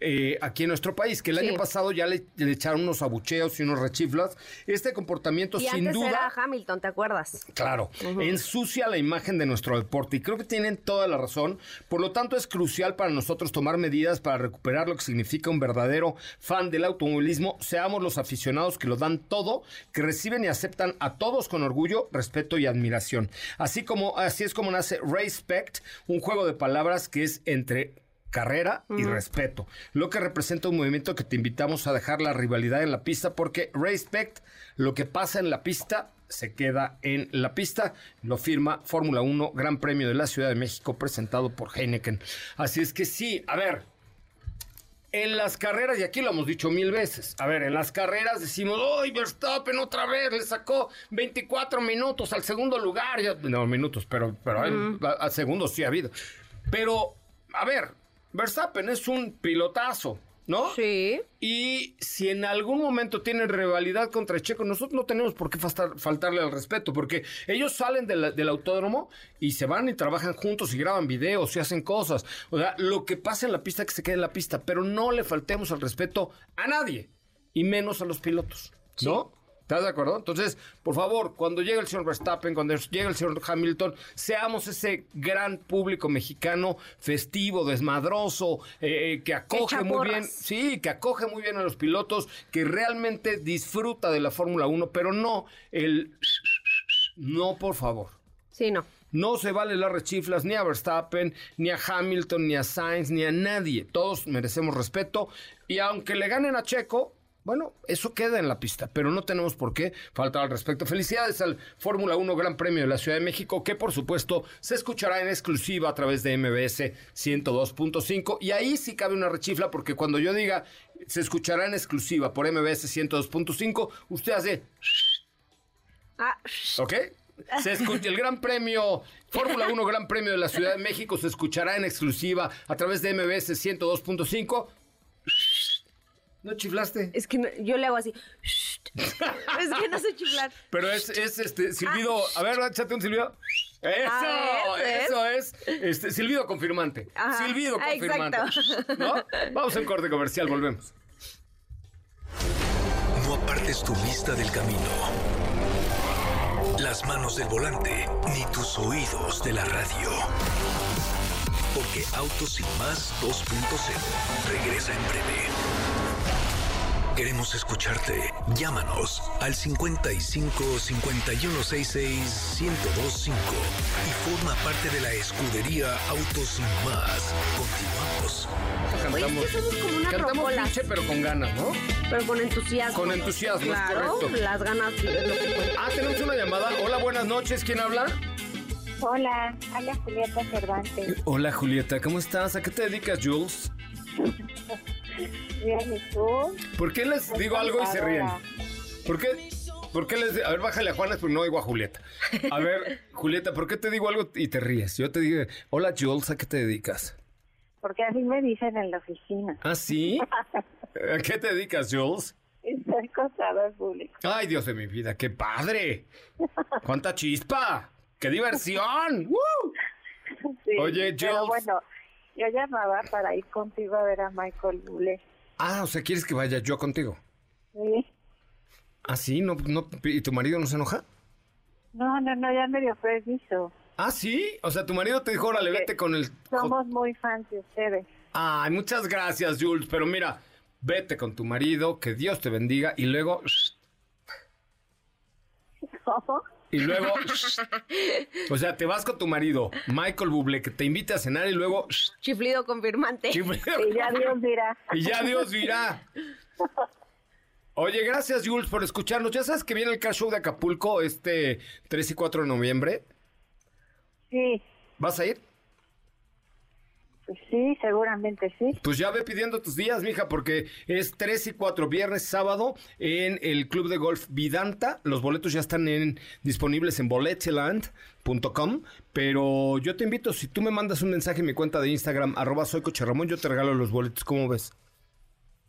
eh, aquí en nuestro país, que el Sí. año pasado ya le, le echaron unos abucheos y unos rechiflas. Este comportamiento Y sin antes duda... era Hamilton, ¿te acuerdas? Claro, ensucia la imagen de nuestro deporte y creo que tienen toda la razón. Por lo tanto, es crucial para nosotros tomar medidas para recuperar lo que significa un verdadero fan del automovilismo. Seamos los aficionados que lo dan todo, que reciben y aceptan a todos con orgullo, respeto y admiración. Así como así es como nace Respect, un juego de palabras que es entre carrera y respeto, lo que representa un movimiento que te invitamos a dejar la rivalidad en la pista porque respect, lo que pasa en la pista se queda en la pista, lo firma Fórmula 1 Gran Premio de la Ciudad de México presentado por Heineken. Así es que sí, a ver, en las carreras, y aquí lo hemos dicho mil veces, a ver, en las carreras decimos, ¡ay, Verstappen otra vez! Le sacó 24 minutos al segundo lugar. Ya- no, minutos, pero, pero Ujú. a, a segundos sí ha habido. Pero, a ver, Verstappen es un pilotazo, ¿no? Sí. Y si en algún momento tienen rivalidad contra Checo, nosotros no tenemos por qué faltarle al respeto, porque ellos salen del, del autódromo y se van y trabajan juntos y graban videos y hacen cosas. O sea, lo que pasa en la pista que se quede en la pista, pero no le faltemos al respeto a nadie, y menos a los pilotos, ¿no? ¿Estás de acuerdo? Entonces, por favor, cuando llegue el señor Verstappen, cuando llegue el señor Hamilton, seamos ese gran público mexicano festivo, desmadroso, eh, eh, que acoge muy bien, sí, que acoge muy bien a los pilotos, que realmente disfruta de la Fórmula 1, pero no el... No, por favor. Sí, no. No se vale las rechiflas ni a Verstappen, ni a Hamilton, ni a Sainz, ni a nadie. Todos merecemos respeto. Y aunque le ganen a Checo, bueno, eso queda en la pista, pero no tenemos por qué faltar al respecto. Felicidades al Fórmula 1 Gran Premio de la Ciudad de México, que por supuesto se escuchará en exclusiva a través de MBS 102.5. Y ahí sí cabe una rechifla, porque cuando yo diga se escuchará en exclusiva por MBS 102.5, usted hace... Ah, ¿Ok? Se escucha el Gran Premio, Fórmula 1 Gran Premio de la Ciudad de México se escuchará en exclusiva a través de MBS 102.5. ¿No chiflaste? Es que no- yo le hago así. es que no sé chiflar. Pero es, es este silbido. A ver, échate un silbido. Eso, Ah, eso es. Este, silbido confirmante. Ajá. Silbido Ah, confirmante. exacto. ¿No? Vamos a un corte comercial, volvemos. No apartes tu vista del camino. Las manos del volante, ni tus oídos de la radio. Porque Autos y más 2.0 regresa en breve. Queremos escucharte. Llámanos al 55 5166 1025 y forma parte de la escudería Autos y más. Continuamos. Cantamos, Oye, es que somos como una cantamos pinche, pero con ganas, ¿no? Pero con entusiasmo. Con entusiasmo, es claro, correcto. las ganas es lo que cuenta. Ah, tenemos una llamada. Hola, buenas noches. ¿Quién habla? Hola, habla Julieta Cervantes. Hola, Julieta. ¿Cómo estás? ¿A qué te dedicas, Jules? Bien, ¿y tú? ¿Por qué les digo algo y se ríen? ¿Por qué? ¿Por qué les A ver, bájale a Juanes, pero no oigo a Julieta. A ver, Julieta, ¿por qué te digo algo y te ríes? Yo te digo, hola, Jules, ¿a qué te dedicas? Porque así me dicen en la oficina. ¿Ah, sí? ¿A qué te dedicas, Jules? Soy contador público. Ay, Dios de mi vida, qué padre. ¡Cuánta chispa! ¡Qué diversión! ¡Woo! Sí, Oye, pero Jules. bueno, yo llamaba para ir contigo a ver a Michael Bublé. Ah, o sea, ¿quieres que vaya yo contigo? Sí. ¿Ah, sí? ¿No, no, ¿Y tu marido no se enoja? No, no, no, ya me dio permiso. Ah, sí. O sea, tu marido te dijo, órale, vete con el... Somos muy fans de ustedes. Ay, muchas gracias, Jules. Pero mira, vete con tu marido, que Dios te bendiga. Y luego... Y luego... O sea, te vas con tu marido, Michael Bublé, que te invite a cenar y luego... Chiflido confirmante. Chiflido. Y ya Dios dirá. Y ya Dios dirá. Oye, gracias Jules por escucharnos. Ya sabes que viene el Car Show de Acapulco este 3 y 4 de noviembre. Sí, ¿Vas a ir? Pues sí, seguramente sí. Pues ya ve pidiendo tus días, mija, porque es 3 y 4, viernes, sábado, en el Club de Golf Vidanta. Los boletos ya están en, disponibles en boletland.com. Pero yo te invito, si tú me mandas un mensaje en mi cuenta de Instagram, arroba soy yo te regalo los boletos. ¿Cómo ves?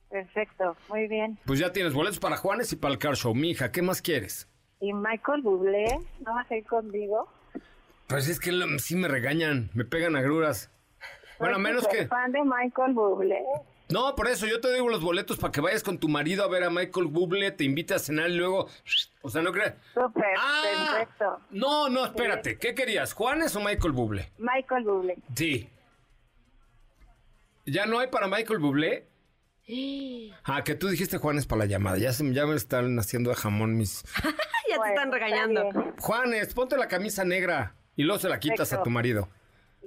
Perfecto, muy bien. Pues ya tienes boletos para Juanes y para el Car Show, mija. ¿Qué más quieres? ¿Y Michael Bublé no va a ir conmigo? Pues es que sí me regañan, me pegan agruras. Bueno, a menos que... fan de Michael Bublé. No, por eso yo te digo los boletos para que vayas con tu marido a ver a Michael Bublé, te invite a cenar y luego... O sea, no creas... Súper, Ah. perfecto. No, no, espérate. ¿Qué querías, Juanes o Michael Bublé? Michael Bublé. Sí. ¿Ya no hay para Michael Bublé? Ah, que tú dijiste Juanes para la llamada. Ya, se, ya me están haciendo de jamón mis... ya te están regañando. Juanes, ponte la camisa negra y luego se la quitas a tu marido.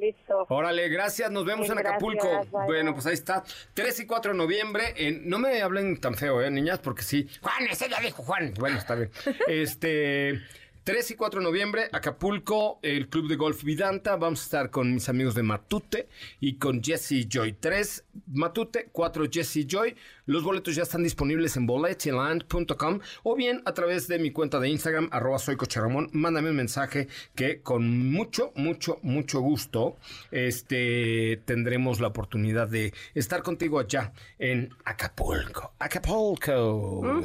Listo. Órale, gracias, nos vemos Sí, en Acapulco. gracias, bueno, pues ahí está. 3 y 4 de noviembre. En... No me hablen tan feo, ¿eh, niñas? Porque sí. Juan, ese ya dijo Juan. Bueno, está bien. este. 3 y 4 de noviembre, Acapulco, el Club de Golf Vidanta. Vamos a estar con mis amigos de Matute y con Jesse Joy. 3 Matute, 4 Jesse Joy. Los boletos ya están disponibles en boletiland.com o bien a través de mi cuenta de Instagram, arroba soy. Mándame un mensaje que con mucho, mucho, mucho gusto este, tendremos la oportunidad de estar contigo allá en Acapulco. Acapulco.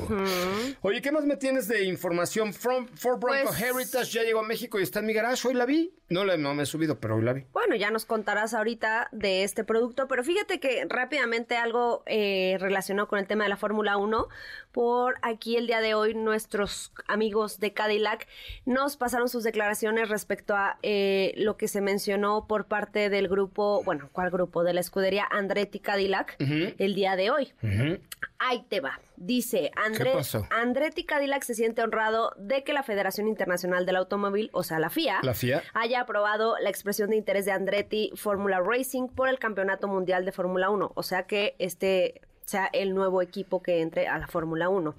Oye, ¿qué más me tienes de información? From, For Bronco Pues- Heritage ya llegó a México y está en mi garage. Hoy la vi. No, la, no me he subido, pero hoy la vi. Bueno, ya nos contarás ahorita de este producto, pero fíjate que rápidamente algo eh, relacionado con el tema de la Fórmula 1. Por aquí el día de hoy nuestros amigos de Cadillac nos pasaron sus declaraciones respecto a eh, lo que se mencionó por parte del grupo, bueno, ¿cuál grupo? De la escudería Andretti Cadillac el día de hoy. Ahí te va. Dice? Andretti Cadillac se siente honrado de que la Federación Internacional del Automóvil, o sea, la FIA, La FIA. haya aprobado la expresión de interés de Andretti Fórmula Racing por el Campeonato Mundial de Fórmula 1. O sea que este sea el nuevo equipo que entre a la Fórmula 1.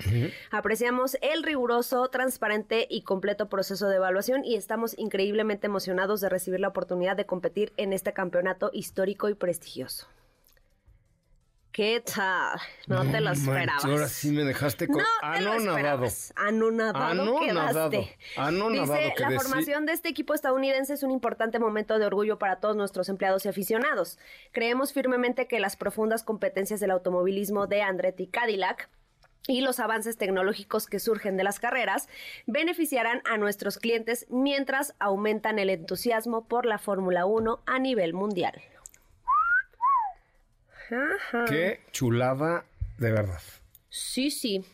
Apreciamos el riguroso, transparente y completo proceso de evaluación y estamos increíblemente emocionados de recibir la oportunidad de competir en este campeonato histórico y prestigioso. ¿Qué tal? No, te lo manches, esperabas. Ahora sí me dejaste con No anonadado. Anonadado, Anonadado. quedaste. Anonadado Dice, que la formación de este equipo estadounidense es un importante momento de orgullo para todos nuestros empleados y aficionados. Creemos firmemente que las profundas competencias del automovilismo de Andretti Cadillac y los avances tecnológicos que surgen de las carreras beneficiarán a nuestros clientes mientras aumentan el entusiasmo por la Fórmula 1 a nivel mundial. Ajá. Qué chulada de verdad. Sí, sí.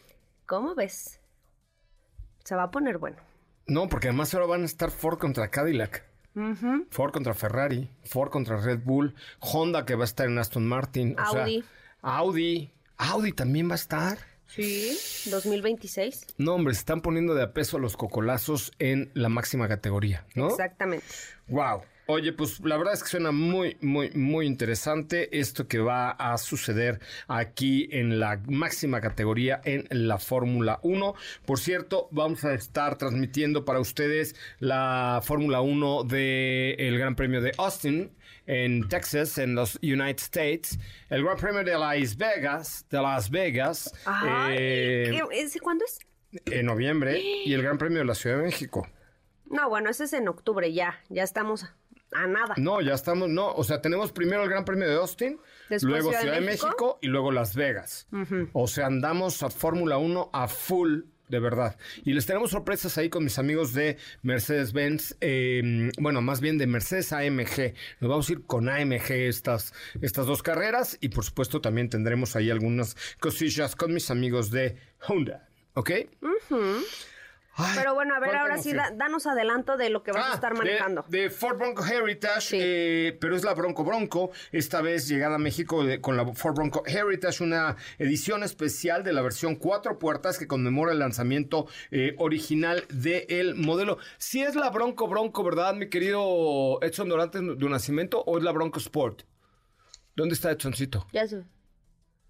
¿Cómo ves? Se va a poner bueno. No, porque además ahora van a estar Ford contra Cadillac. Ford contra Ferrari, Ford contra Red Bull, Honda que va a estar en Aston Martin. o sea, Audi. Audi. Audi también va a estar. Sí, 2026. No, hombre, se están poniendo de a peso a los cocolazos en la máxima categoría, ¿no? Exactamente. Wow. Oye, pues la verdad es que suena muy, muy, muy interesante esto que va a suceder aquí en la máxima categoría en la Fórmula 1. Por cierto, vamos a estar transmitiendo para ustedes la Fórmula 1 del Gran Premio de Austin en Texas, en los United States, el Gran Premio de Las Vegas, de Las Vegas, Ay, eh, ¿qué- ese cuándo es? en noviembre, y el Gran Premio de la Ciudad de México. No, bueno, ese es en octubre ya. Ya estamos a nada. No, ya estamos, no, o sea, tenemos primero el Gran Premio de Austin, Después luego Ciudad de Ciudad de México. México y luego Las Vegas. O sea, andamos a Fórmula 1 a full, de verdad. Y les tenemos sorpresas ahí con mis amigos de Mercedes-Benz, eh, bueno, más bien de Mercedes AMG. Nos vamos a ir con AMG estas, estas dos carreras y por supuesto también tendremos ahí algunas cosillas con mis amigos de Honda. ¿Ok? Pero bueno, a ver, ahora sí, da- danos adelanto de lo que vas a estar de- manejando. De, Ford Bronco Heritage, eh, pero es la Bronco Bronco. Esta vez llegada a México de- con la Ford Bronco Heritage, una edición especial de la versión cuatro puertas que conmemora el lanzamiento eh, original del modelo. Si es la Bronco Bronco, ¿verdad, mi querido Edson Dorantes de Nacimiento, o es la Bronco Sport? ¿Dónde está Edsoncito? Ya sé.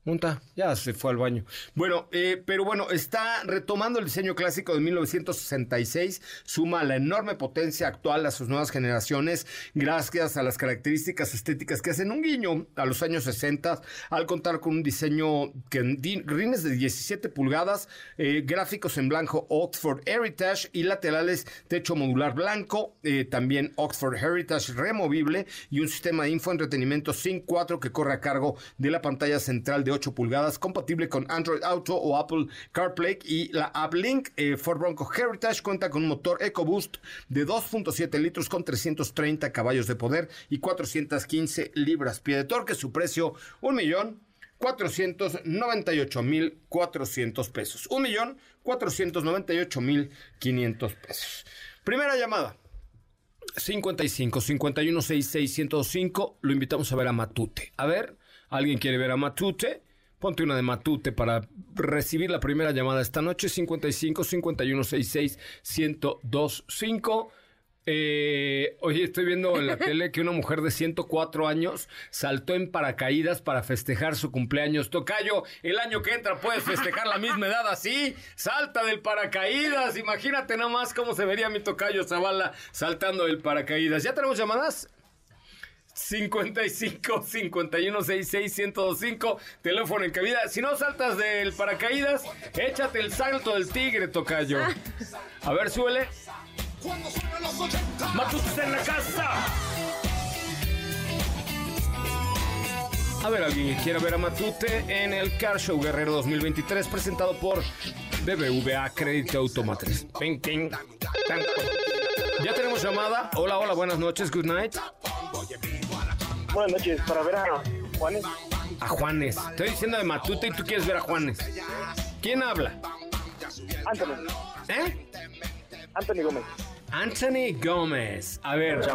Monta, ya se fue al baño. Bueno, eh, pero bueno, está retomando el diseño clásico de 1966, suma la enorme potencia actual a sus nuevas generaciones, gracias a las características estéticas que hacen un guiño a los años 60, al contar con un diseño que rines de 17 pulgadas, eh, gráficos en blanco Oxford Heritage y laterales techo modular blanco, eh, también Oxford Heritage removible y un sistema de infoentretenimiento Sync 4 que corre a cargo de la pantalla central de 8 pulgadas, compatible con Android Auto o Apple CarPlay y la App Link. Eh, Ford Bronco Heritage cuenta con un motor EcoBoost de 2.7 litros con 330 caballos de poder y 415 libras-pie de torque. Su precio, un millón 498.400 pesos. 1.498.500 pesos. Primera llamada. 55 51 66 105. Lo invitamos a ver a Matute. A ver, ¿alguien quiere ver a Matute? Ponte una de Matute para recibir la primera llamada esta noche. 55 51 66 1025. Eh, oye, estoy viendo en la tele que una mujer de 104 años saltó en paracaídas para festejar su cumpleaños. Tocayo, el año que entra puedes festejar la misma edad así. Salta del paracaídas. Imagínate nomás cómo se vería mi Tocayo Zavala saltando del paracaídas. ¿Ya tenemos llamadas? 55 51 66 1025 teléfono en cabida. Si no saltas del paracaídas, échate el salto del tigre, Tocayo. A ver, suele. Matutes en la casa. A ver, alguien que quiera ver a Matute en el Car Show Guerrero 2023 presentado por BBVA Crédito Automotriz. Ping, ping. Tan. Ya tenemos llamada. Hola, hola, buenas noches, good night. Buenas noches, para ver a Juanes. A Juanes. Estoy diciendo de Matute y tú quieres ver a Juanes. ¿Quién habla? Anthony. ¿Eh? Anthony Gómez. Anthony Gómez. A ver.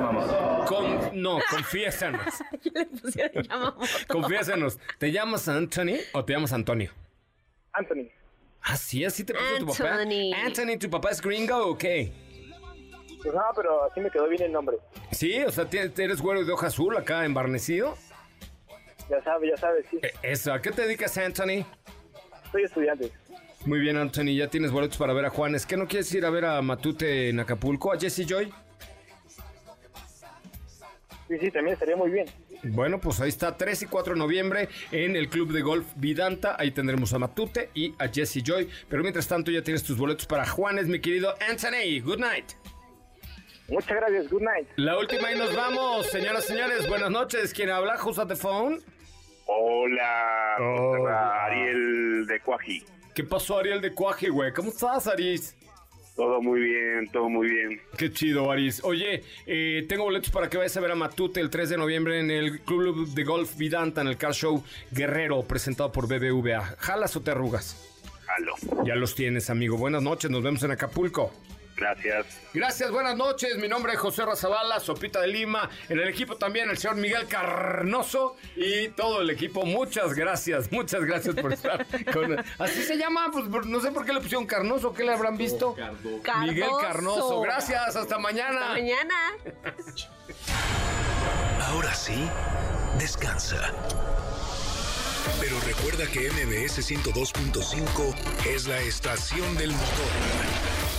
Con, no, confiésanos. Confiésanos. ¿Te llamas Anthony o te llamas Antonio? Anthony. Ah, sí, así te puso tu papá. Anthony. Anthony, ¿tu papá es gringo o qué? Pues nada, pero así me quedó bien el nombre. Sí, o sea, tienes- eres güero de hoja azul acá embarnecido. Ya sabe, ya sabe, sí. Eh, Eso, ¿a qué te dedicas, Anthony? Soy estudiante. Muy bien, Anthony, ya tienes boletos para ver a Juanes. ¿Qué no quieres ir a ver a Matute en Acapulco, a Jesse Joy? Sí, sí, también estaría muy bien. Bueno, pues ahí está, 3 y 4 de noviembre en el Club de Golf Vidanta. Ahí tendremos a Matute y a Jesse Joy. Pero mientras tanto, ya tienes tus boletos para Juanes, mi querido Anthony. Good night. Muchas gracias, good night. La última y nos vamos, señoras y señores. Buenas noches. ¿Quién habla? Who's at the phone? Hola, Oh, Ariel de Cuaji. ¿Qué pasó, Ariel de Cuaje, güey? ¿Cómo estás, Aris? Todo muy bien, todo muy bien. Qué chido, Aris. Oye, eh, tengo boletos para que vayas a ver a Matute el 3 de noviembre en el Club de Golf Vidanta, en el Car Show Guerrero, presentado por BBVA. ¿Jalas o te arrugas? Jalo. Ya los tienes, amigo. Buenas noches, nos vemos en Acapulco. Gracias. Gracias, buenas noches. Mi nombre es José Razabala, Sopita de Lima. En el equipo también el señor Miguel Carnoso y todo el equipo. Muchas gracias, muchas gracias por estar con. Así se llama, pues no sé por qué le pusieron Carnoso, ¿qué le habrán visto? Miguel Carnoso. Gracias, hasta mañana. Hasta mañana. Ahora sí, descansa. Pero recuerda que MBS 102.5 es la estación del motor.